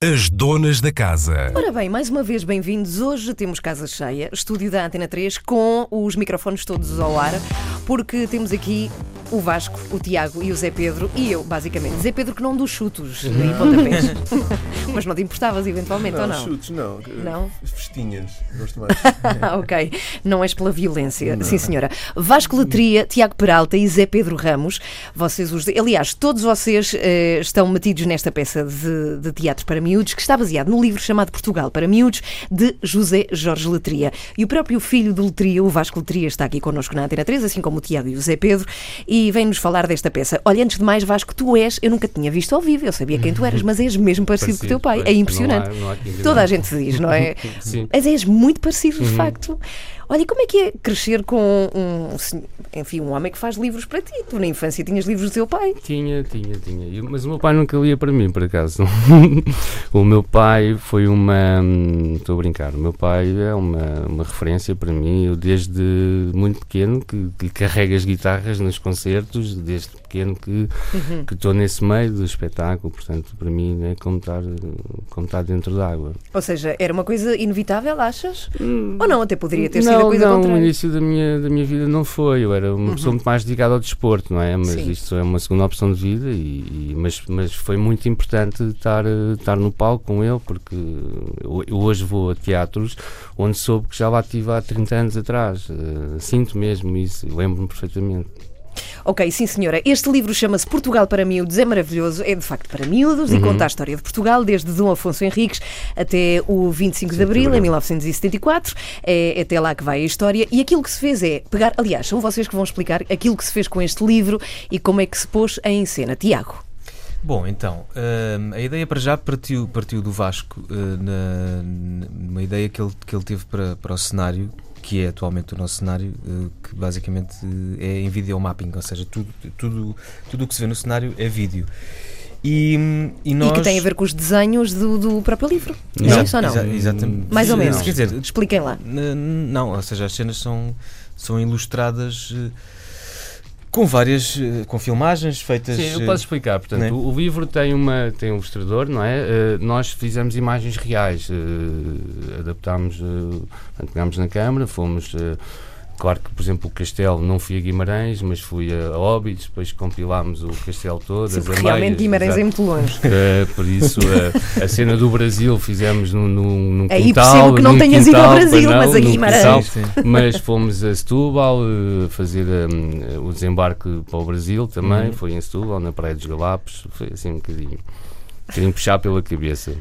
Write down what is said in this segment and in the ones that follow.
As donas da casa. Ora bem, mais uma vez bem-vindos. Hoje temos casa cheia, estúdio da Antena 3, com os microfones todos ao ar, porque temos aqui o Vasco, o Tiago e o Zé Pedro e eu, basicamente. Zé Pedro que não dos chutos e pontapés. Mas não te importavas eventualmente não, ou não? chutes, não. Não? Festinhas, gosto mais. ok, não és pela violência. Sim, senhora. Vasco Letria, Tiago Peralta e Zé Pedro Ramos, vocês os. Aliás, todos vocês eh, estão metidos nesta peça de, de teatro para miúdos que está baseado no livro chamado Portugal para Miúdos de José Jorge Letria. E o próprio filho do Letria, o Vasco Letria, está aqui connosco na Antena 3, assim como o Tiago e o Zé Pedro, e vem-nos falar desta peça. Olha, antes de mais, Vasco, tu és, eu nunca tinha visto ao vivo, eu sabia quem tu eras, mas és mesmo parecido com o teu pai. Parecido, É impressionante. pois, não há- não há. Toda a gente diz, não é? Sim. Mas és muito parecido, de facto. Olha, e como é que é crescer com um, enfim, um homem que faz livros para ti? Tu na infância tinhas livros do teu pai. Tinha, tinha, tinha. Mas o meu pai nunca lia para mim, por acaso. o meu pai foi uma. hum, Estou a brincar. O meu pai é uma, uma referência para mim. Eu, desde muito pequeno, que, que lhe carrego as guitarras nos concertos, desde pequeno que Uhum. estou nesse meio do espetáculo. Portanto, para mim é como estar, como estar dentro d'água. Ou seja, era uma coisa inevitável, achas? Ou não, até poderia ter sido Hum. Não, coisa não, o início da minha, da minha vida não foi. Eu era uma pessoa muito mais dedicada ao desporto, não é? Mas Sim. isto é uma segunda opção de vida. E, e- mas, mas foi muito importante estar, eh, estar no palco com ele, porque eu, hoje vou a teatros onde soube que já lá estive há 30 anos atrás. Eh, sinto mesmo isso, lembro-me perfeitamente. Ok, sim senhora. Este livro chama-se Portugal para Miúdos, é maravilhoso, é de facto para miúdos Uhum. e conta a história de Portugal desde Dom Afonso Henriques até o 25 de Abril, em 1974. É até lá que vai a história. E aquilo que se fez é pegar, aliás, são vocês que vão explicar aquilo que se fez com este livro e como é que se pôs em cena. Tiago. Bom, então, hum, a ideia para já partiu, partiu do Vasco, uh, na, numa ideia que ele, que ele teve para, para o cenário, que é atualmente o nosso cenário, uh, que basicamente uh, é em videomapping, ou seja, tudo tudo tudo o que se vê no cenário é vídeo. E, hum, e nós... E que tem a ver com os desenhos do, do próprio livro. É Não. isso ou não? Exa- exatamente. Mais ou Não. menos. Quer dizer, Expliquem lá. Não, ou seja, as cenas são, são ilustradas eh, com várias, eh, com filmagens feitas. Sim, eu eh, posso explicar. Portanto, né? o, livro tem, uma, tem um ilustrador, não é? Eh, nós fizemos imagens reais, eh, adaptámos, uh, pegámos na câmara, fomos. eh, Claro que, por exemplo, o castelo não fui a Guimarães, mas fui a Óbidos, depois compilámos o castelo todo. Sim, realmente Guimarães é exato. muito longe. Eh, por isso, eh, a cena do Brasil fizemos num, num, num Aí quintal. percebo que não tenhas ido ao quintal, Brasil, não, mas a Guimarães. quintal, Sim, sim. mas fomos a Setúbal eh, fazer hum, o desembarque para o Brasil também. Uhum. Foi em Setúbal, na Praia dos Galapos. Foi assim um bocadinho. Um bocadinho puxar pela cabeça.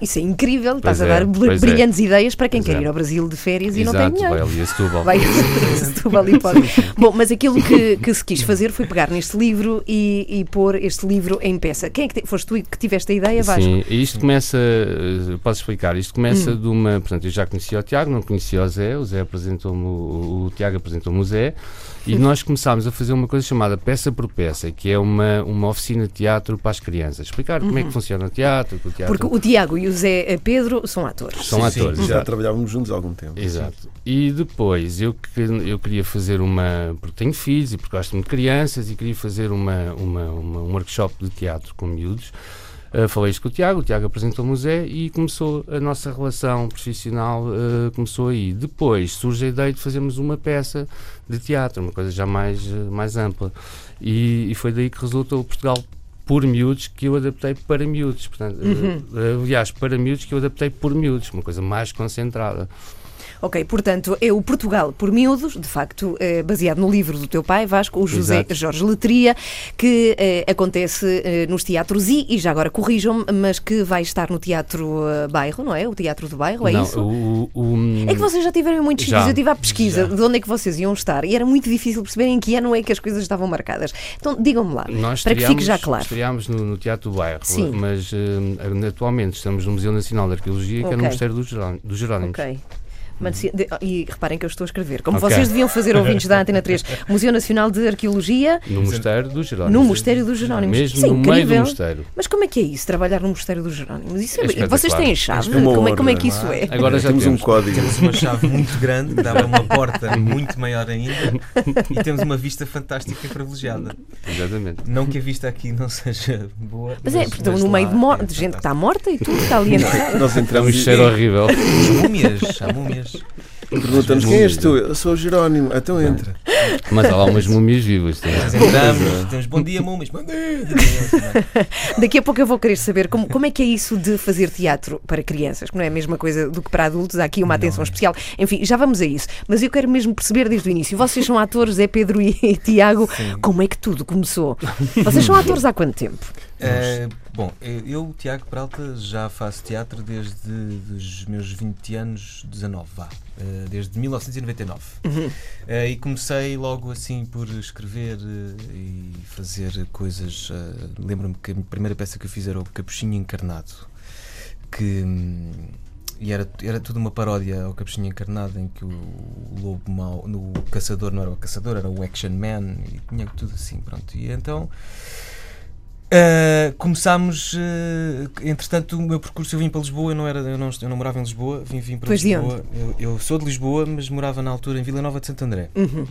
Isso é incrível, estás a é, dar br- pois é. brilhantes ideias para quem Pois quer é. ir ao Brasil de férias e não Exato, tem dinheiro. vai ali a Setúbal. Vai Setúbal e pode. Bom, mas aquilo que, que se quis fazer foi pegar neste livro e, e pôr este livro em peça. Quem é que te- foste tu que tiveste a ideia, Vasco? Sim, isto começa, eh, posso explicar, isto começa Hum. de uma, portanto, eu já conhecia o Tiago, não conhecia o Zé, o Zé apresentou-me, o, o Tiago apresentou-me o Zé, Hum. e nós começámos a fazer uma coisa chamada peça por peça, que é uma, uma oficina de teatro para as crianças, explicar como é que funciona o teatro, o teatro Uhum. Porque o Tiago e o Zé Pedro são atores. são Sim, sim, atores. Já exato. trabalhávamos juntos há algum tempo. Exato. E depois eu, que- eu queria fazer uma. Porque tenho filhos e porque gosto muito de crianças e queria fazer uma, uma, uma- um workshop de teatro com miúdos. Uh, falei isto com o Tiago, o Tiago apresentou-me o Zé e começou a nossa relação profissional, uh, começou aí. Depois surge a ideia de fazermos uma peça de teatro, uma coisa já mais, uh, mais ampla. E, e foi daí que resultou o Portugal por miúdos que eu adaptei para miúdos. Portanto, uh, aliás, para miúdos que eu adaptei por miúdos, uma coisa mais concentrada. Ok, portanto, é o Portugal por miúdos, de facto, é baseado no livro do teu pai, Vasco, o José Exato. Jorge Letria, que eh, acontece eh, nos teatros e, e já agora corrijam-me, mas que vai estar no Teatro eh, Bairro, não é? O Teatro do Bairro, é Não, isso? O, o- É que vocês já tiveram muitos Já, sítios, eu tive à pesquisa já. de onde é que vocês iam estar e era muito difícil perceber em que ano é que as coisas estavam marcadas. Então, digam-me lá, Nós para que fique já claro. Estreámos no, no Teatro do Bairro, Sim. mas eh, atualmente estamos no Museu Nacional de Arqueologia, que é no Mosteiro dos Jerónimos. Ok. De- E reparem que eu estou a escrever. Como Ok. vocês deviam fazer, ouvintes da Antena 3, Museu Nacional de Arqueologia No Mosteiro dos Jerónimos. no Mosteiro dos Jerónimos. Mesmo Isso é no meio do incrível. mosteiro. Mas como é que é isso, trabalhar no Mosteiro dos Jerónimos? Isso é- É vocês têm a chave? É como, é, como é que isso é? Agora já temos, temos. um código. Temos uma chave muito grande que dava uma porta muito maior ainda e temos uma vista fantástica e privilegiada. Exatamente. Não que a vista aqui não seja boa. Mas é, porque estão no meio de, é de gente que está morta e tudo está ali. Nós É um entramos cheiro e horrível. Múmias, há múmias. Perguntamos quem és tu? Eu sou o Jerónimo. Então entra. Mas há lá umas múmias vivas. Nós entramos, temos bom dia, múmias. Bom dia. Daqui a pouco eu vou querer saber como, como é que é isso de fazer teatro para crianças, que não é a mesma coisa do que para adultos, há aqui uma atenção especial. Enfim, já vamos a isso. Mas eu quero mesmo perceber desde o início. Vocês são atores, é Pedro e, e Tiago, como é que tudo começou? Vocês são atores há quanto tempo? Eh, bom, eh, eu, Tiago Peralta, já faço teatro desde os meus 20 anos, 19, vá. Eh, desde 1999. Eh, e comecei logo assim por escrever e fazer coisas. Lembro-me que a primeira peça que eu fiz era o Capuchinho Encarnado. Que. hum, e era, era tudo uma paródia ao Capuchinho Encarnado, em que o, o lobo mau, no, o caçador não era o caçador, era o action man, e tinha tudo assim, pronto. E então Uh, começámos, uh, entretanto, o meu percurso eu vim para Lisboa, eu não, era, eu não, eu não morava em Lisboa, vim, vim para Pois de Lisboa. Eu, eu sou de Lisboa, mas morava na altura em Vila Nova de Santo André. Uhum.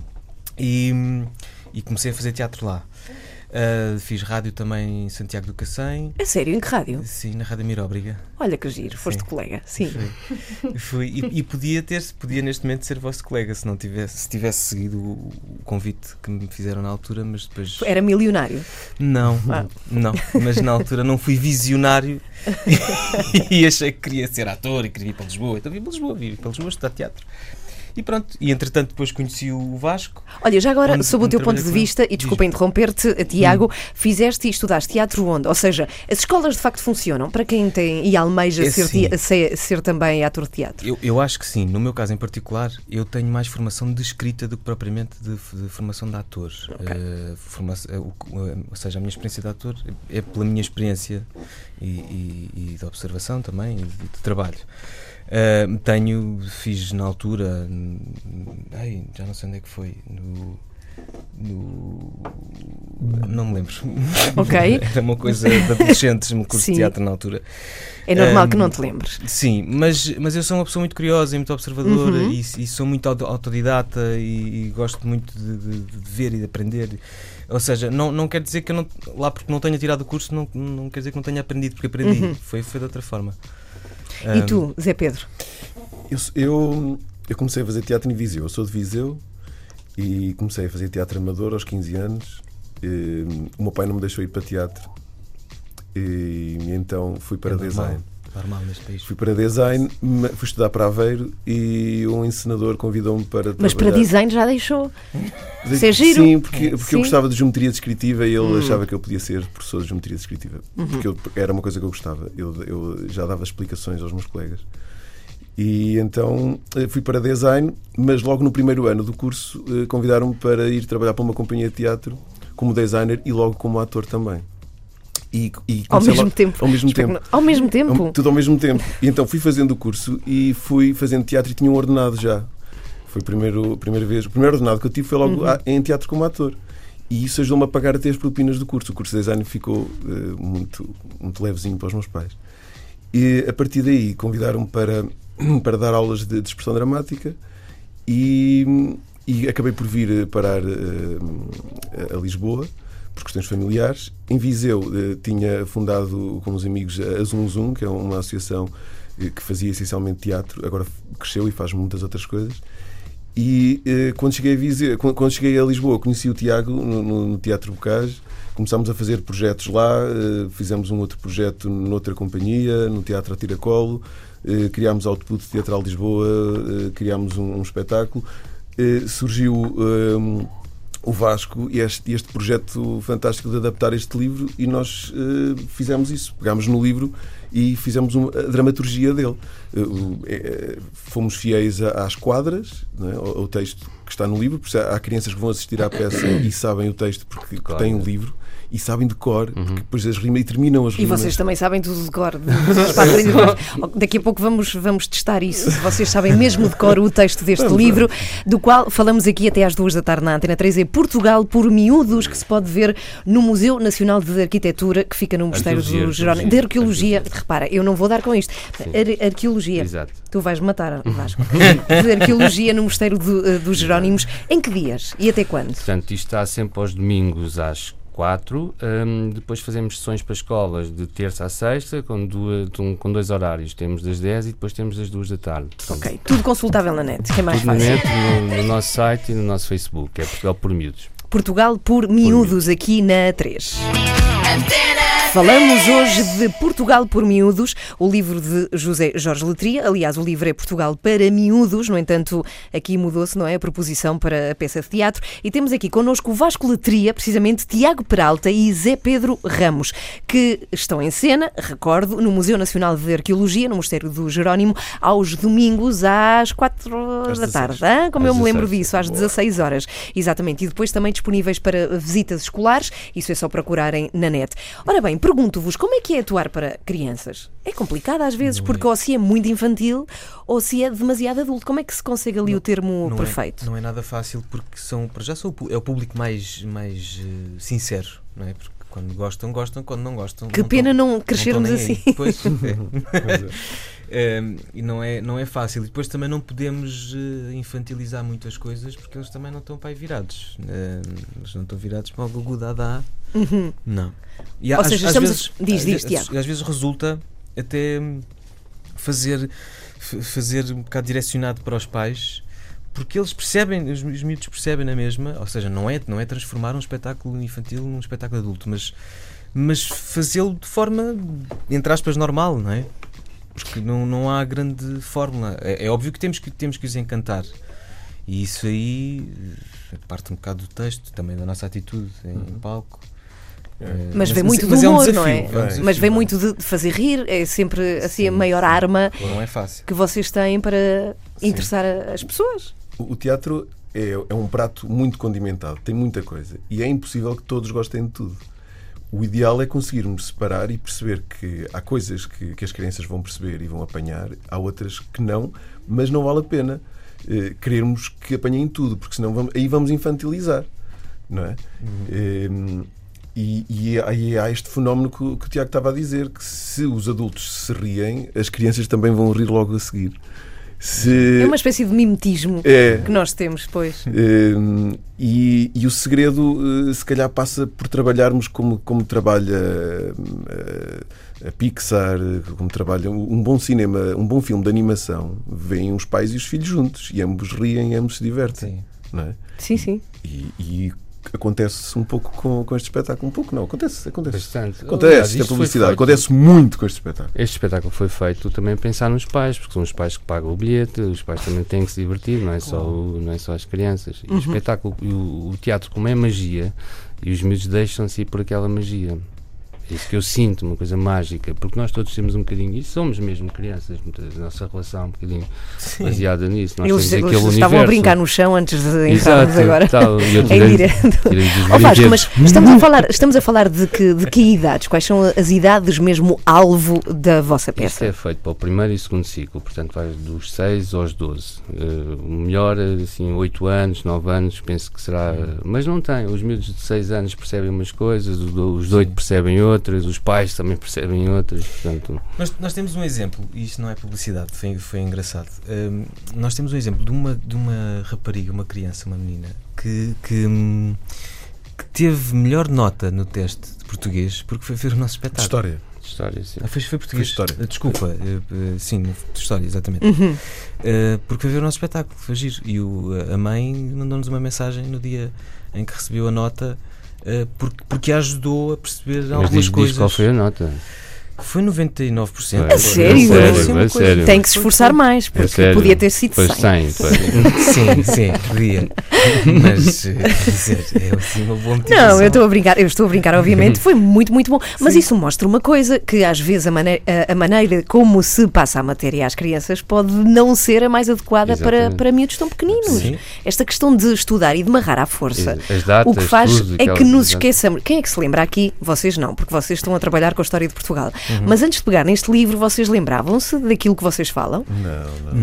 E, e comecei a fazer teatro lá. Uh, fiz rádio também em Santiago do Cacém, É sério, em que rádio? sim, na Rádio Miróbriga. Olha que giro, foste Sim. colega. Sim. Fui. Fui. E, e podia ter, podia neste momento ser vosso colega se não tivesse, se tivesse seguido o, o convite que me fizeram na altura, mas depois. Era milionário. Não, Ah. não, mas na altura não fui visionário e achei que queria ser ator e queria vir para Lisboa. Então vim para Lisboa, vim para Lisboa estudar teatro. E pronto, e entretanto depois conheci o Vasco. Olha, já agora, Onde- sob o teu ponto de vista, e desculpa interromper-te, Tiago, fizeste e estudaste teatro onde? Ou seja, as escolas de facto funcionam para quem tem e almeja É ser, sim. tea- ser, ser também ator de teatro? Eu, eu acho que sim, no meu caso em particular, eu tenho mais formação de escrita do que propriamente de, de formação de ator. Eh, forma- eh, o- eh, ou seja, a minha experiência de ator é pela minha experiência e, e- e de observação também e de, de trabalho. Eh, tenho, fiz na altura, ai, já não sei onde é que foi, no. no- não me lembro. Ok. Era uma coisa de adolescentes, um curso de teatro na altura. É normal que Ahm, não te lembres. Sim, mas, mas eu sou uma pessoa muito curiosa e muito observadora Uhum. e, e sou muito auto- autodidata e, e gosto muito de, de- de ver e de aprender. Ou seja, não, não quer dizer que eu não, lá porque não tenha tirado o curso, não, não quer dizer que não tenha aprendido, porque aprendi. Uhum. Foi, foi de outra forma. E tu, Zé Pedro? Eu, eu, eu comecei a fazer teatro em Viseu. Eu sou de Viseu e comecei a fazer teatro amador aos 15 anos. E, o meu pai não me deixou ir para teatro. E, então fui para é design. Normal neste país. Fui para design, fui estudar para Aveiro e um encenador convidou-me para Mas para trabalhar. design já deixou. Isso é giro. Sim, porque, porque Sim. eu gostava de geometria descritiva e ele Hum. achava que eu podia ser professor de geometria descritiva. Uhum. Porque eu- era uma coisa que eu gostava. Eu, eu já dava explicações aos meus colegas. E então eh, fui para design, mas logo no primeiro ano do curso eh, convidaram-me para ir trabalhar para uma companhia de teatro como designer e logo como ator também. E, e Ao mesmo tempo. Ao mesmo Espero tempo. não- Ao mesmo tempo. Tudo ao mesmo tempo. E então fui fazendo o curso e fui fazendo teatro e tinha um ordenado já. Foi a primeira vez. O primeiro ordenado que eu tive foi logo Uhum. em teatro como ator. E isso ajudou-me a pagar até as propinas do curso. O curso de design ficou eh, muito, muito levezinho para os meus pais. E a partir daí convidaram-me para, para dar aulas de, de expressão dramática e, e acabei por vir eh, parar eh, a Lisboa por questões familiares. Em Viseu eh, tinha fundado com os amigos a Zoom Zoom, que é uma associação eh, que fazia essencialmente teatro, agora cresceu e faz muitas outras coisas. E eh, quando, cheguei a Viseu, quando, cheguei a Lisboa, conheci o Tiago no, no- Teatro Bocage, começámos a fazer projetos lá, fizemos um outro projeto noutra companhia, no Teatro Tiracolo, criámos Output Teatral Lisboa, criámos um, um espetáculo. Surgiu eh, o Vasco e este, este projeto fantástico de adaptar este livro e nós eh, fizemos isso. Pegámos no livro e fizemos uma, a dramaturgia dele. Eh, fomos fiéis a- às quadras, é? ao, ao texto que está no livro, porque há há crianças que vão assistir à peça e sabem o texto porque Claro. têm o livro e sabem de cor, porque depois as rimas e terminam as E rimas. vocês também sabem tudo de cor. dos. Daqui a pouco vamos, vamos testar isso. Vocês sabem mesmo de cor o texto deste Vamos, livro, do qual falamos aqui até às duas da tarde na Antena 3, é Portugal por Miúdos, que se pode ver no Museu Nacional de Arquitetura, que fica no Mosteiro Arqueologia, do Jerónimo. De Arqueologia. Repara, eu não vou dar com isto. Ar- arqueologia. Exato. Tu vais matar, Vasco. De Arqueologia no Mosteiro do, eh, dos Jerónimos. Em que dias? E até quando? Portanto, isto está sempre aos domingos às 4. hum, depois fazemos sessões para escolas de terça a sexta, com, duas, um- com dois horários. Temos das 10 e depois temos das 2 da tarde. Portanto, Ok, tudo consultável na net, que é mais Tudo na fácil. net, no, no nosso site e no nosso Facebook, que é Portugal por Miúdos. Portugal por miúdos aqui na 3. Falamos hoje de Portugal por Miúdos, o livro de José Jorge Letria. Aliás, o livro é Portugal para Miúdos, no entanto, aqui mudou-se, não é? A proposição para a peça de teatro. E temos aqui connosco o Vasco Letria, precisamente Tiago Peralta e Zé Pedro Ramos, que estão em cena, recordo, no Museu Nacional de Arqueologia, no Mosteiro do Jerónimo, aos domingos às 4 Às da 16. tarde. Como Às eu me lembro 16, disso, às boa. 16 horas. Exatamente. E depois também disponíveis para visitas escolares. Isso é só procurarem na net. Ora bem, pergunto-vos, como é que é atuar para crianças? É complicado às vezes, porque ou se é muito infantil ou se é demasiado adulto. Como é que se consegue ali o termo não perfeito? É, não é nada fácil porque são, para já são, é o público mais, mais eh, sincero, não é? Porque quando gostam, gostam, quando não gostam. Que não pena tão- não não crescermos assim. aí. Pois, é. Ehm, e não é, não é fácil. E depois também não podemos eh, infantilizar muitas coisas porque eles também não estão para aí virados. Ehm, eles não estão virados para o Gugu Dada. Não. E Uhum. Ou às- seja, às estamos a- vezes, diz, às diz, vezes- Tiago. às vezes resulta até fazer, fazer um bocado direcionado para os pais. Porque eles percebem, os, os miúdos percebem na mesma, ou seja, não é, não é transformar um espetáculo infantil num espetáculo adulto, mas, mas fazê-lo de forma, entre aspas, normal, não é? Porque não, não há grande fórmula. É, é óbvio que temos, que temos que os encantar. E isso aí eh, parte um bocado do texto, também da nossa atitude em palco. Mas vem muito do é um humor, não é? é um desafio, Mas vem é? muito de fazer rir, é sempre assim a maior sim. arma Não é fácil. que vocês têm para Sim. interessar a- as pessoas. O teatro é, é um prato muito condimentado, tem muita coisa. E é impossível que todos gostem de tudo. O ideal é conseguirmos separar e perceber que há coisas que, que as crianças vão perceber e vão apanhar, há outras que não, mas não vale a pena eh, querermos que apanhem tudo, porque senão vamos- aí vamos infantilizar. Não é? Eh, e, e aí há este fenómeno que, o- que o Tiago estava a dizer: que se os adultos se riem, as crianças também vão rir logo a seguir. Se, É uma espécie de mimetismo é, que nós temos, pois. Hum, e, e o segredo, eh, se calhar, passa por trabalharmos como, como trabalha eh, a Pixar, como trabalha um bom cinema, um bom filme de animação. Vêm os pais e os filhos juntos e ambos riem e ambos se divertem. Sim. Não é? Sim, sim. E, e acontece um pouco com, com este espetáculo. Um pouco não, acontece. Acontece, Bastante. acontece Aliás, publicidade. Acontece muito com este espetáculo. Este espetáculo foi feito também a pensar nos pais, porque são os pais que pagam o bilhete, os pais também têm que se divertir, não é só, o- não é só as crianças. E o espetáculo, o, o teatro, como é magia, e os miúdos deixam-se ir por aquela magia. É isso que eu sinto, uma coisa mágica, porque nós todos temos um bocadinho, e somos mesmo crianças, muitas- a nossa relação é um bocadinho baseada nisso. Nós Eles, temos eles estavam a universo. brincar no chão antes de entrarmos agora. tal, eu Em tirei- direto. dos Ó Vasco, mas estamos a falar, estamos a falar de, que, de que idades? Quais são as idades mesmo alvo da vossa peça? é feito para o primeiro e segundo ciclo, portanto vai dos 6 aos 12. Eh, o melhor, assim, 8 anos, 9 anos, penso que será. Mas não tem. Os miúdos de 6 anos percebem umas coisas, os de 8 percebem outras, os pais também percebem outras. Portanto, Nós, nós temos um exemplo, e isto não é publicidade, foi, foi engraçado. Hum, nós temos um exemplo de uma, de uma rapariga, uma criança, uma menina, que, que, hum, que teve melhor nota no teste de português porque foi ver o nosso espetáculo. história. história assim. Ah, foi, foi português. Foi história. Ah, Desculpa, eh, eh, sim, de história, exatamente. Uhum. Eh, porque foi ver o nosso espetáculo, foi giro. E o, a mãe mandou-nos uma mensagem no dia em que recebeu a nota, porque, porque a ajudou a perceber Mas algumas diz, coisas. diz qual foi a nota. Foi 99%. A sério? sério, a sério. Tem que se esforçar mais, porque sério. podia ter sido Pois 100. 100, pois. sim, sim, podia. Mas, eh, quer dizer, é assim uma boa motivação. Não, eu estou a brincar, eu estou a brincar, obviamente, foi muito, muito bom. Mas isso mostra uma coisa: que às vezes a, mane- a- a maneira como se passa a matéria às crianças pode não ser a mais adequada para, Exatamente. para miúdos tão pequeninos. Sim. Esta questão de estudar e de marrar à força. As datas, o que faz tudo, é que nos esqueçamos. Quem é que se lembra aqui? Vocês não, porque vocês estão a trabalhar com a história de Portugal. Uhum. Mas antes de pegar neste livro, vocês lembravam-se daquilo que vocês falam? Não, não.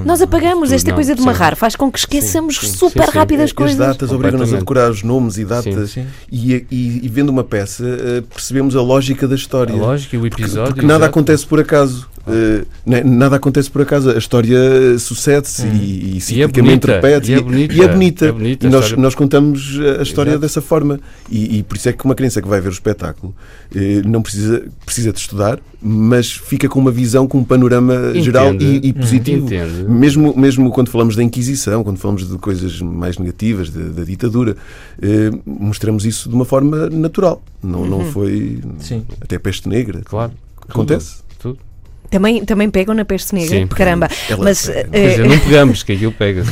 Não. Nós não. apagamos tudo esta não, coisa de sim. marrar, faz com que esqueçamos sim, super sim, sim. rápido as As coisas. datas obrigam-nos a decorar os nomes e datas. Sim. E, e- e vendo uma peça, eh, percebemos a lógica da A história. lógica e o Porque, episódio. porque nada exato. acontece por acaso. Né, nada acontece por acaso. A história sucede-se e, e ciclicamente bonita, repete. e é bonita, e é bonita. é bonita E nós, história. nós contamos a história Exato. dessa forma. E, e por isso é que uma criança que vai ver o espetáculo eh, não precisa, precisa de estudar, mas fica com uma visão, com um panorama Entende. geral e, e positivo. Entende. Mesmo, mesmo quando falamos da Inquisição, quando falamos de coisas mais negativas, da, da ditadura, eh, mostramos isso de uma forma natural. Não, não foi Sim. até peste negra. Claro. Acontece. Também, também pegam na peste negra? Sim, Caramba. Mas pega. eh, Quer dizer, não pegamos, que aquilo pega.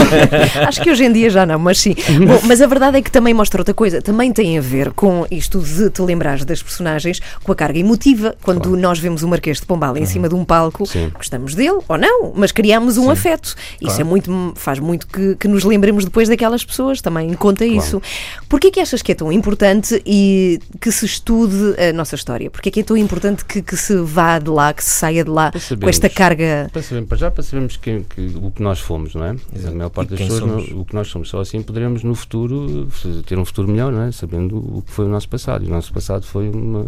acho que hoje em dia já não, mas sim. Bom, mas a verdade é que também mostra outra coisa. Também tem a ver com isto de te lembrares das personagens, com a carga emotiva. Quando Claro. nós vemos o Marquês de Pombal em cima de um palco, Sim. gostamos dele ou não, mas criamos um afeto. Isso é muito, faz muito que, que nos lembremos depois daquelas pessoas. Também conta isso. Porquê que achas que é tão importante e que se estude a nossa história? Porquê que é tão importante que, que se vá de lá, que se saia de lá Para com sabermos. esta carga? Para, saber, para já para sabermos quem, que, o que nós fomos, não é? A maior parte das pessoas, somos. o que nós somos. Só assim poderemos no futuro ter um futuro melhor, não é? Sabendo o que foi o nosso passado. E o nosso passado foi uma.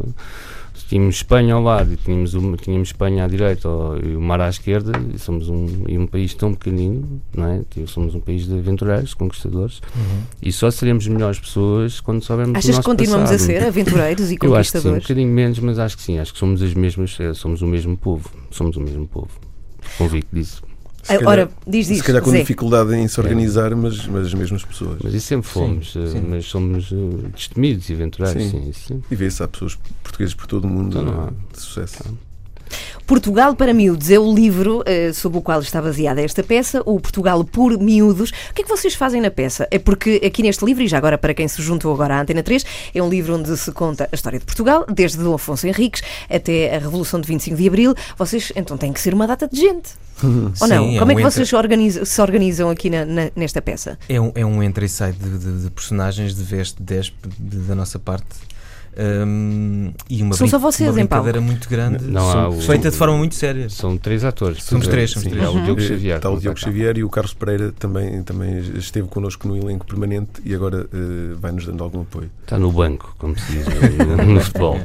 Tínhamos Espanha ao lado e tínhamos, uma, tínhamos Espanha à direita ó, e o mar à esquerda, e somos um, e um país tão pequenino, não é? Tipo, Somos um país de aventureiros, conquistadores, e só seremos melhores pessoas quando soubermos Achas que continuamos a passado. ser aventureiros e Eu acho que sim, um conquistadores? bocadinho menos, mas acho que sim, acho que somos as mesmas, eh, somos o mesmo povo, somos o mesmo povo. Convicto disso. Se Ah, calhar- Ora, diz diz. Se calhar com Zé. dificuldade em se organizar, mas, mas as mesmas pessoas. Mas isso sempre fomos, Sim, eh, sim. mas somos eh, destemidos e aventureiros, Sim. sim, isso sim. E vê-se há pessoas portuguesas por todo o mundo Então não há. de sucesso. Portugal para Miúdos é o livro eh, sobre o qual está baseada esta peça, o Portugal por Miúdos. O que é que vocês fazem na peça? É porque aqui neste livro, e já agora para quem se juntou agora à Antena 3, é um livro onde se conta a história de Portugal, desde Dom Afonso Henriques até a Revolução de 25 de Abril. Vocês, então, tem que ser uma data de gente. Ou não? Sim, é Como é um que entra- vocês se organizam, se organizam aqui na- na- nesta peça? É um, é um entra e sai de, de- de personagens de veste 10 de- da nossa parte. Hum, e uma, São só vocês uma em brincadeira muito grande, Não há o- feita de forma muito séria. São três atores. Somos três, somos sim, três. há o Diogo Eh, Xavier. Está o que não Diogo. Xavier e o Carlos Pereira também, também esteve connosco no elenco permanente e agora eh, vai-nos dando algum apoio. Está no banco, como se diz no, futebol.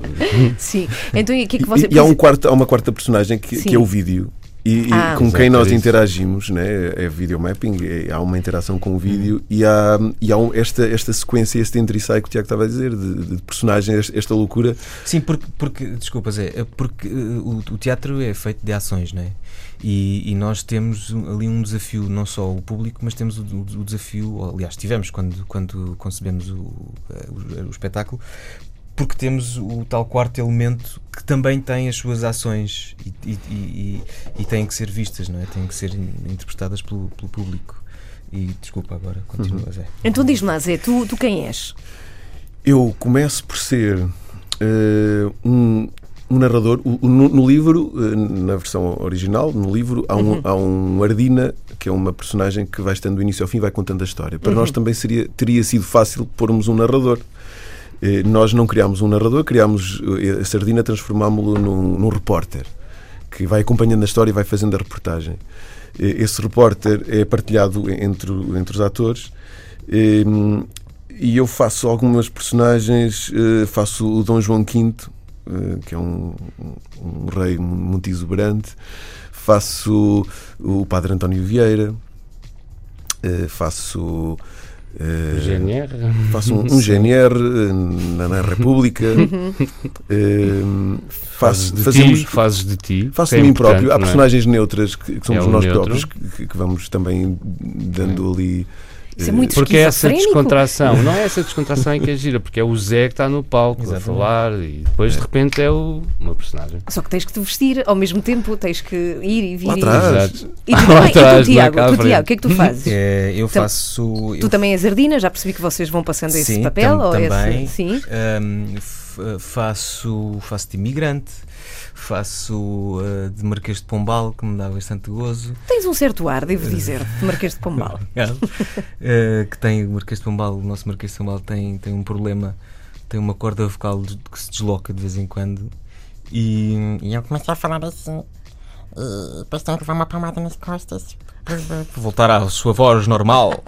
Sim. Então, e o que é que E- você... e, há, um quarto, há uma quarta personagem que, que é o vídeo. E, e Ah. com quem nós é isso. interagimos, né? é videomapping, é, há uma interação com o vídeo e há, e há um- esta, esta sequência, este entre e sai que o Tiago estava a dizer, de, de personagens, esta loucura. Sim, porque, porque desculpa Zé, é porque eh, o, o teatro é feito de ações, não é? E, e nós temos ali um desafio, não só o público, mas temos o, o- desafio, ou, aliás, tivemos quando, quando concebemos o, eh, o, o espetáculo, porque temos o tal quarto elemento que também tem as suas ações e, e, e, e- têm que ser vistas, não é? Têm que ser in- interpretadas pelo, pelo público. E desculpa agora, continua, Zé. Então diz-me lá, Zé, tu, tu quem és? Eu começo por ser eh, um, um narrador. O- no, no livro, eh, na versão original, no livro, há um, há um Ardina, que é uma personagem que vai estando do início ao fim e vai contando a história. Para nós também seria, teria sido fácil pormos um narrador. Eh, Nós não criámos um narrador, criámos eh, a Sardina, transformámo-lo num, num repórter que vai acompanhando a história e vai fazendo a reportagem. Eh, Esse repórter é partilhado entre, entre os atores eh, e eu faço algumas personagens. Faço o Dom João V, que é um, um rei muito exuberante. Faço o Padre António Vieira. Faço. Eh, GNR. Faço um, um GNR eh, na, na República. Eh, Fazes faço, de fazemos, ti, fazes de ti. faço é de mim próprio. Há é? personagens neutras que, que somos É o nós neutro. próprios que, que vamos também dando ali Isso é muito Porque é essa descontração, não é essa descontração em que é gira, porque é o Zé que está no palco a Exatamente. falar e depois de repente é o, uma personagem. Só que tens que te vestir, ao mesmo tempo tens que ir e vir. Lá e- atrás. Exato. E tu Lá também, e atrás, tu, não é Tiago, tu. Tiago, o que é que tu fazes? É, eu Então, faço. Tu eu também és Ardina, já percebi que vocês vão passando esse Sim, papel. tam- ou também. Esse, sim. Uh, faço, faço de imigrante, faço uh, de Marquês de Pombal, que me dá bastante gozo. Tens um certo ar, devo dizer, de Marquês de Pombal. Uh, que tem o Marquês de Pombal, o nosso Marquês de Pombal tem, tem um problema, tem uma corda vocal que se desloca de vez em quando. E, e eu comecei a falar assim, e depois tenho que levar uma palmada nas costas voltar à sua voz normal.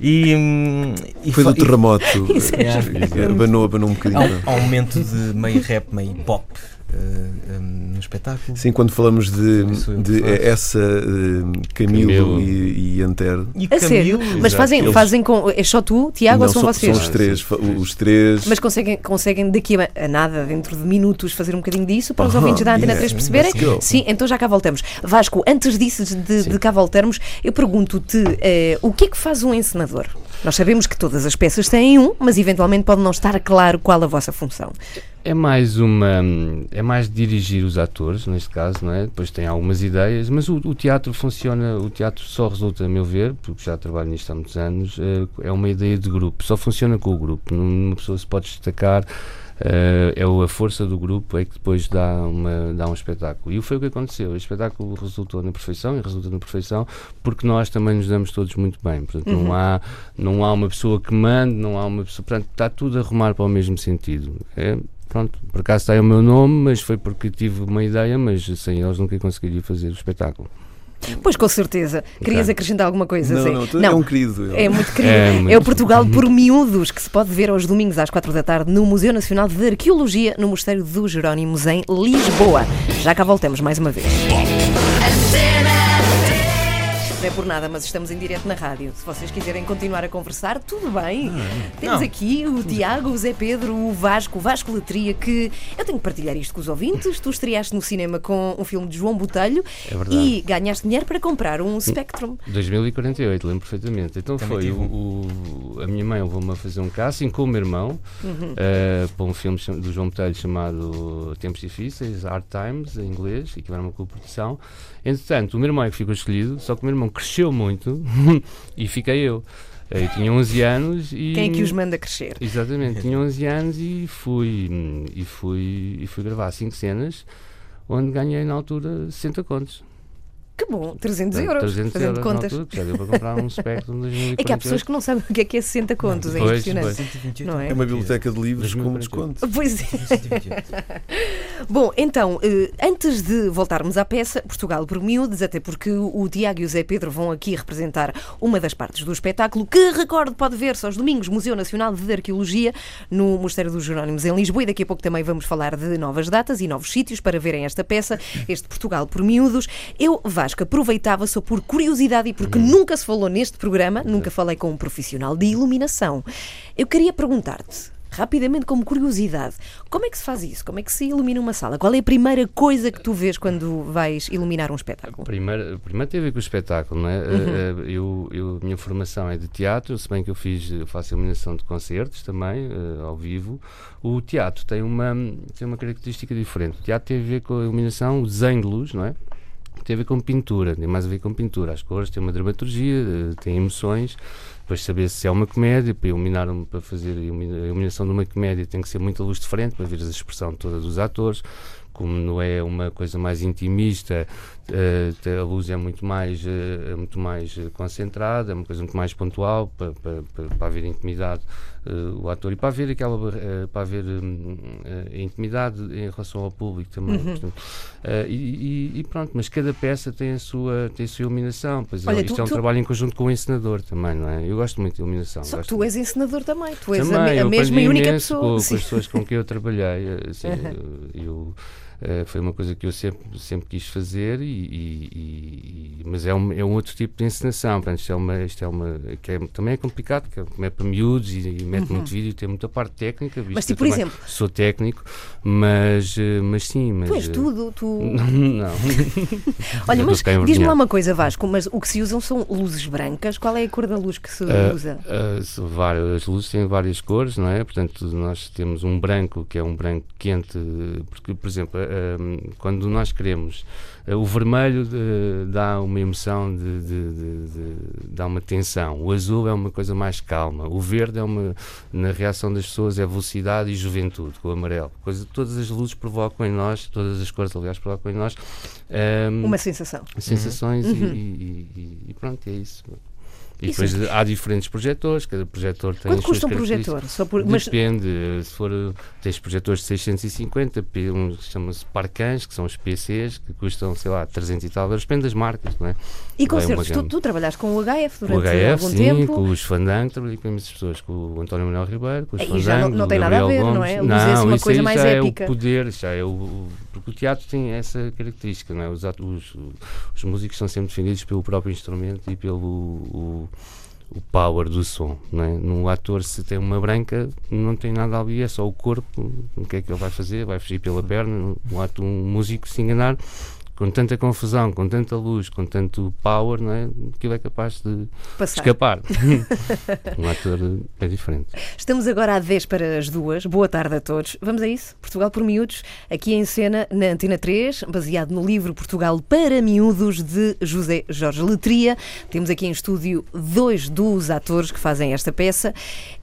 E, e Foi fa- do terremoto. Isso é Yeah. Abanou, abanou um Há bocadinho. um, há um momento de meio rap, meio pop uh, um, no espetáculo. Sim, quando falamos de, Isso eu de essa eh, Camilo, Camilo. E, e Antero. E A sério? Mas fazem, Eles- fazem com. É só tu, Tiago, Não, ou são, vocês? os três. Os três. Mas conseguem, conseguem daqui a, a nada, dentro de minutos, fazer um bocadinho disso para os ouvintes da Antena yeah, 3 perceberem? Sim, então já cá voltamos. Vasco, antes disso, de, de cá voltarmos, eu pergunto-te eh, o que é que faz um encenador? Nós sabemos que todas as peças têm um, mas eventualmente pode não estar claro qual a vossa função. É mais uma. É mais dirigir os atores, neste caso, não é? Depois tem algumas ideias, mas o, o teatro funciona, o teatro só resulta, a meu ver, porque já trabalho nisto há muitos anos, é, é uma ideia de grupo, só funciona com o grupo. Uma pessoa se pode destacar, eh, é a força do grupo é que depois dá, uma, dá um espetáculo. E foi o que aconteceu. O espetáculo resultou na perfeição e resulta na perfeição porque nós também nos damos todos muito bem. Portanto, Uhum. não, há, não há uma pessoa que mande, não há uma pessoa. Portanto, está tudo a arrumar para o mesmo sentido. É, pronto, por acaso está aí o meu nome, mas foi porque tive uma ideia, mas sem eles nunca conseguiria fazer o espetáculo. Pois, com certeza. Querias acrescentar alguma coisa, não, não, tu- é um querido. ele. É muito querido. É É, muito. o Portugal por Miúdos, que se pode ver aos domingos às quatro da tarde no Museu Nacional de Arqueologia, no Mosteiro dos Jerónimos, em Lisboa. Já cá voltamos mais uma vez. Não é por nada, mas estamos em direto na rádio. Se vocês quiserem continuar a conversar, tudo bem. Temos Não. aqui o Tiago, o Zé Pedro, o Vasco, o Vasco Letria, que eu tenho que partilhar isto com os ouvintes. Tu estreaste no cinema com um filme de João Botelho É verdade. e ganhaste dinheiro para comprar um Spectrum. 2048, lembro perfeitamente. Então Também foi tive o, o- a minha mãe levou-me a fazer um casting com o meu irmão eh, para um filme cham- do João Botelho chamado Tempos Difíceis, Hard Times, em inglês, e que era uma co-produção. Entretanto, o meu irmão é que ficou escolhido, só que o meu irmão cresceu muito e fiquei eu. Eu tinha 11 anos e. Quem é que os manda crescer? Exatamente, tinha 11 anos e fui, e fui, e fui gravar 5 cenas, onde ganhei na altura 60 contos. Que bom, 300 Portanto, euros, 300 fazendo euros contas. altura, já deu para comprar um Spectrum 2048. É que há pessoas que não sabem o que é que é 60 contos, é Pois, impressionante. pois. 128 Não é? É uma biblioteca de livros com 2048. desconto. Pois é. 128. Bom, então, eh, antes de voltarmos à peça, Portugal por miúdos, até porque o o Tiago e o Zé Pedro vão aqui representar uma das partes do espetáculo, que, recordo, pode ver-se aos domingos, Museu Nacional de Arqueologia, no Mosteiro dos Jerónimos, em Lisboa, e daqui a pouco também vamos falar de novas datas e novos sítios para verem esta peça, este Portugal por miúdos. Eu, Vasco, aproveitava só por curiosidade e porque nunca se falou neste programa, nunca falei com um profissional de iluminação. Eu queria perguntar-te, rapidamente, como curiosidade, como é que se faz isso? Como é que se ilumina uma sala? Qual é a primeira coisa que tu vês quando vais iluminar um espetáculo? Primeiro, primeiro tem a ver com o espetáculo, não é? Uhum. Eh, eh, Eu, eu, a minha formação é de teatro, se bem que eu fiz, eu faço iluminação de concertos também, eh, ao vivo. O teatro tem uma, tem uma característica diferente. O teatro tem a ver com a iluminação, o desenho de luz, não é? Tem a ver com pintura, tem mais a ver com pintura. As cores têm uma dramaturgia, eh, têm emoções. Depois saber se é uma comédia, para iluminar, um- para fazer a iluminação de uma comédia tem que ser muita luz de frente para ver a expressão toda dos atores. Como não é uma coisa mais intimista, te- a luz é muito mais, é muito mais eh, concentrada, é uma coisa muito mais pontual para, para, para, haver intimidade eh, o ator e para haver aquela para haver hum, intimidade em relação ao público também. portanto, eh, e, e- pronto, mas cada peça tem a sua, tem a sua iluminação. Pois é, Olha, isto tu- é um tu- trabalho em conjunto com o encenador também, não é? Eu gosto muito de iluminação. Só que tu és encenador também, tu és a, também, me- a eu mesma e única pessoa. Com, com as pessoas com quem eu trabalhei. Assim, eu, eu, Uh, foi uma coisa que eu sempre, sempre quis fazer, e, e, e mas é um, é um outro tipo de encenação. Portanto, isto é uma, isto é uma que é, também é complicado, porque é para miúdos e, e mete uhum. muito vídeo, tem muita parte técnica. Mas, tipo, por exemplo, sou técnico, mas, eh, mas sim. Mas, tu és tudo, tu. Não. Olha, mas diz-me lá uma coisa, Vasco, mas o que se usam são luzes brancas. Qual é a cor da luz que se uh, usa? Uh, várias luzes têm várias cores, não é? Portanto, nós temos um branco que é um branco quente, porque, por exemplo, quando nós queremos o vermelho dá uma emoção de, de, de, dá uma tensão. O azul é uma coisa mais calma. O verde é uma na reação das pessoas é velocidade e juventude. O amarelo, coisa, todas as luzes provocam em nós, todas as cores aliás provocam em nós um, uma sensação. Sensações uhum. e, e, e pronto é isso. E Isso depois é. há diferentes projetores, cada projetor tem Quanto custa um projetor? Só por, mas... Depende, se for, tens projetores de 650, um chama-se Parcans, que são os PCs, que custam, sei lá, 300 e tal euros, depende das marcas, não é? E concertos, tu, tu trabalhaste com o HF durante o HF, algum sim, tempo? com os Fandango, trabalhei com essas pessoas, com o António Manuel Ribeiro, com os Fandango, já não, não tem nada a ver, Gomes. não é? Não, uma coisa mais já épica. é o poder, já é o, porque o teatro tem essa característica, não é? Os, os, os músicos são sempre defendidos pelo próprio instrumento e pelo... O, power do som. Não é? No ator, se tem uma branca, não tem nada ali, é só o corpo. O que é que ele vai fazer? Vai fugir pela perna. No ato, um músico se enganar, com tanta confusão, com tanta luz, com tanto power, não é? Aquilo é capaz de Passar. escapar. um ator é diferente. Estamos agora a 10 para as duas. Boa tarde a todos. Vamos a isso? Portugal por Miúdos, aqui em cena na Antena 3, baseado no livro Portugal para Miúdos de José Jorge Letria. Temos aqui em estúdio dois dos atores que fazem esta peça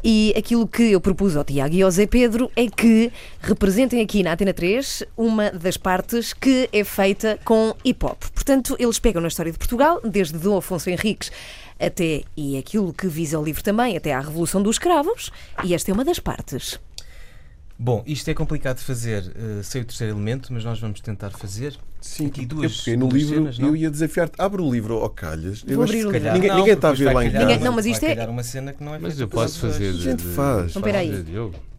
e aquilo que eu propus ao Tiago e ao Zé Pedro é que representem aqui na Antena 3 uma das partes que é feita com hip hop. Portanto, eles pegam na história de Portugal, desde Dom Afonso Henriques até, e aquilo que visa o livro também, até à Revolução dos Escravos, e esta é uma das partes. Bom, isto é complicado de fazer uh, sem o terceiro elemento, mas nós vamos tentar fazer. Sim, aqui duas, eu no duas livro cenas, eu ia desafiar-te. Abre o livro ao calhas. Vou abrir o livro. Ninguém, não, ninguém está a ver lá em casa. Ninguém, não, mas isto é. uma cena que não é mas eu posso fazer. A gente faz. Então, peraí.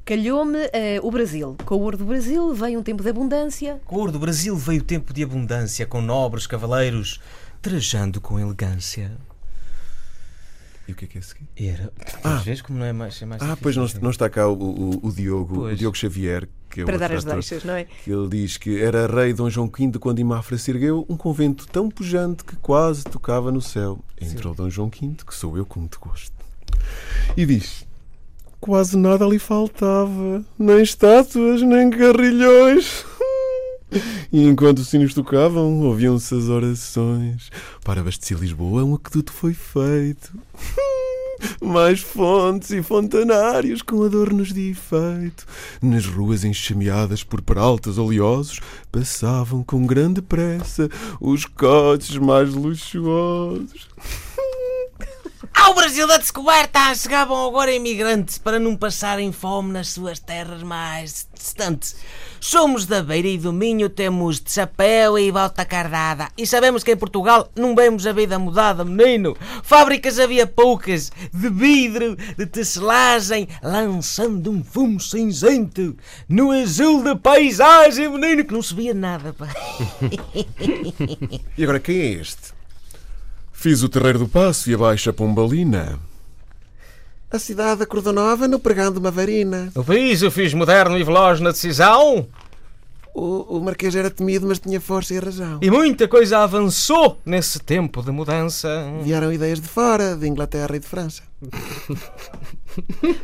Calhou-me uh, o Brasil. Com o ouro do Brasil veio um tempo de abundância. Com o ouro do Brasil veio o tempo de abundância, com nobres cavaleiros, trajando com elegância. E o que é que é a seguir? Era. Ah. Às vezes, como não é mais. É mais ah, difícil, pois não, assim. não está cá o, o, o Diogo, Pois. o Diogo Xavier, que é o Para dar as deixas, não é? que ele diz que era rei Dom João V quando em Mafra se ergueu um convento tão pujante que quase tocava no céu. Entrou Dom João V, que sou eu com muito gosto. E diz: Quase nada lhe faltava, nem estátuas, nem carrilhões. E enquanto os sinos tocavam, ouviam-se as orações. Para abastecer Lisboa, um aqueduto foi feito. Mais fontes e fontanários com adornos de efeito. Nas ruas enxameadas por peraltas oleosos, passavam com grande pressa os coches mais luxuosos. Ao Brasil da descoberta chegavam agora imigrantes para não passarem fome nas suas terras mais distantes. Somos da Beira e do Minho, temos de chapéu e volta cardada. E sabemos que em Portugal não vemos a vida mudada, menino. Fábricas havia poucas, de vidro, de tecelagem, lançando um fumo cinzento no azul da paisagem, menino, que não se via nada. E agora quem é este? Fiz o Terreiro do Passo e a Baixa Pombalina. A cidade da Cordonova no pregando uma varina. O país eu fiz moderno e veloz na decisão O, o Marquês era temido, mas tinha força e razão. e muita coisa avançou nesse tempo de mudança. Vieram ideias de fora, de Inglaterra e de França.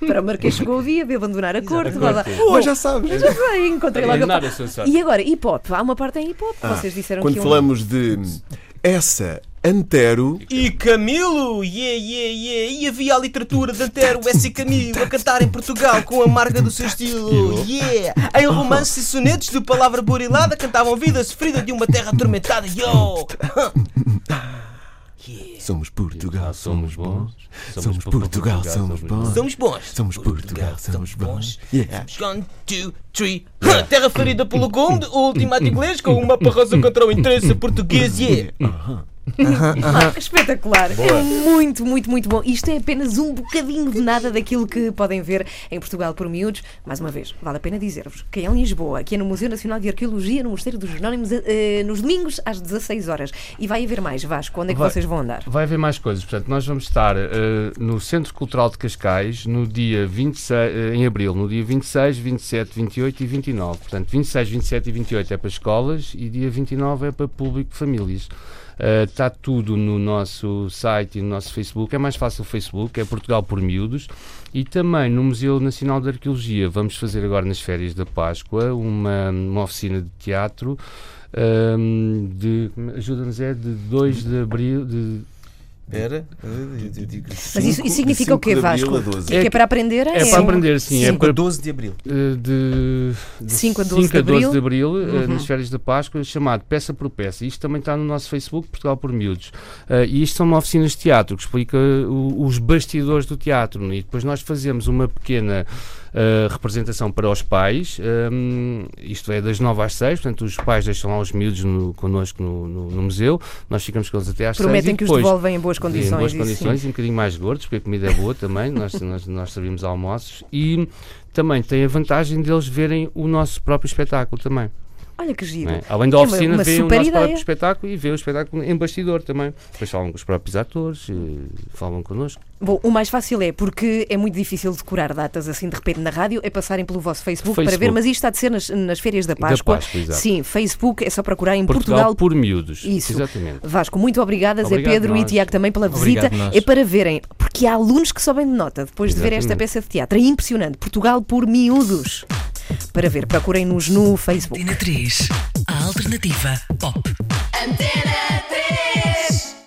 Para o Marquês chegou o dia de abandonar a corte. Blá, blá. Pô, já sabes. Já sei, encontrei logo a. E agora, hip hop. Há uma parte em hip hop. Ah, Vocês disseram Quando que um- falamos de essa Antero, E Camilo, yeah, yeah, yeah. E havia a literatura de Antero S. e Camilo a cantar em Portugal com a marca do seu estilo. Yeah! Em romances e sonetos de palavra burilada cantavam vida sofrida de uma terra atormentada. Yo! somos Portugal, somos bons. Somos Portugal, somos bons. Somos bons. Somos Portugal, somos bons. Yeah. One, two, three. Ha! Terra ferida pelo conde, o ultimato inglês com uma parrosa contra o interesse português. Yeah! Ah, espetacular. É muito, muito, muito bom. Isto é apenas um bocadinho de nada daquilo que podem ver em Portugal por miúdos. Mais uma vez, vale a pena dizer-vos que é em Lisboa, que é no Museu Nacional de Arqueologia, no Mosteiro dos Jerónimos, eh, nos domingos às 16 horas. E vai haver mais, Vasco. Onde é que Vai. vocês vão andar? Vai haver mais coisas. Portanto, nós vamos estar eh, no Centro Cultural de Cascais no dia 26, eh, em abril, no dia 26, 27, 28 e 29. Portanto, 26, 27 e 28 é para escolas e dia 29 é para público de famílias. Eh, Está tudo no nosso site e no nosso Facebook. É mais fácil o Facebook, é Portugal por Miúdos. E também no Museu Nacional de Arqueologia vamos fazer agora nas férias da Páscoa uma, uma oficina de teatro ehm, de, ajuda-nos, é de 2 de abril, de Era. Mas isso, isso significa o quê, Vasco? Que é, para aprender? É para aprender, sim. É 5 a para, 12 de abril. eh, de, de 5 a 12 5 a de 12 abril. de abril, Uhum. nas férias da Páscoa, chamado Peça por Peça. Isto também está no nosso Facebook, Portugal por Miúdos. Eh, e isto são uma oficinas de teatro que explica o- os bastidores do teatro. E depois nós fazemos uma pequena representação para os pais. Hum, isto é das 9 às 6, portanto, os pais deixam lá os miúdos no, connosco no, no- no museu. Nós ficamos com eles até às 6. Prometem que os depois, devolvem em boas em condições. boas isso sim. condições e um bocadinho mais gordos, porque a comida é boa também, nós, nós, nós servimos almoços e também tem a vantagem deles verem o nosso próprio espetáculo também. Olha que giro. é? Além da É oficina, vêem o nosso próprio espetáculo e vê o espetáculo em bastidor também. Depois falam com os próprios atores, eh, falam connosco. Bom, o mais fácil é, porque é muito difícil decorar datas assim de repente na rádio, é passarem pelo vosso Facebook, para ver, Facebook. mas isto está de ser nas, nas férias da Páscoa. Da Páscoa. Sim, Facebook é só procurar em Portugal, Portugal. por miúdos. Isso. Exatamente. Vasco, muito obrigada, Zé Pedro e nós. Tiago também pela Obrigado visita. É para verem, porque há alunos que sobem de nota depois de ver esta Exatamente. peça de teatro. É impressionante. Portugal por miúdos. Para ver, procurem-nos no Facebook. Antena 3, a alternativa pop. Antena 3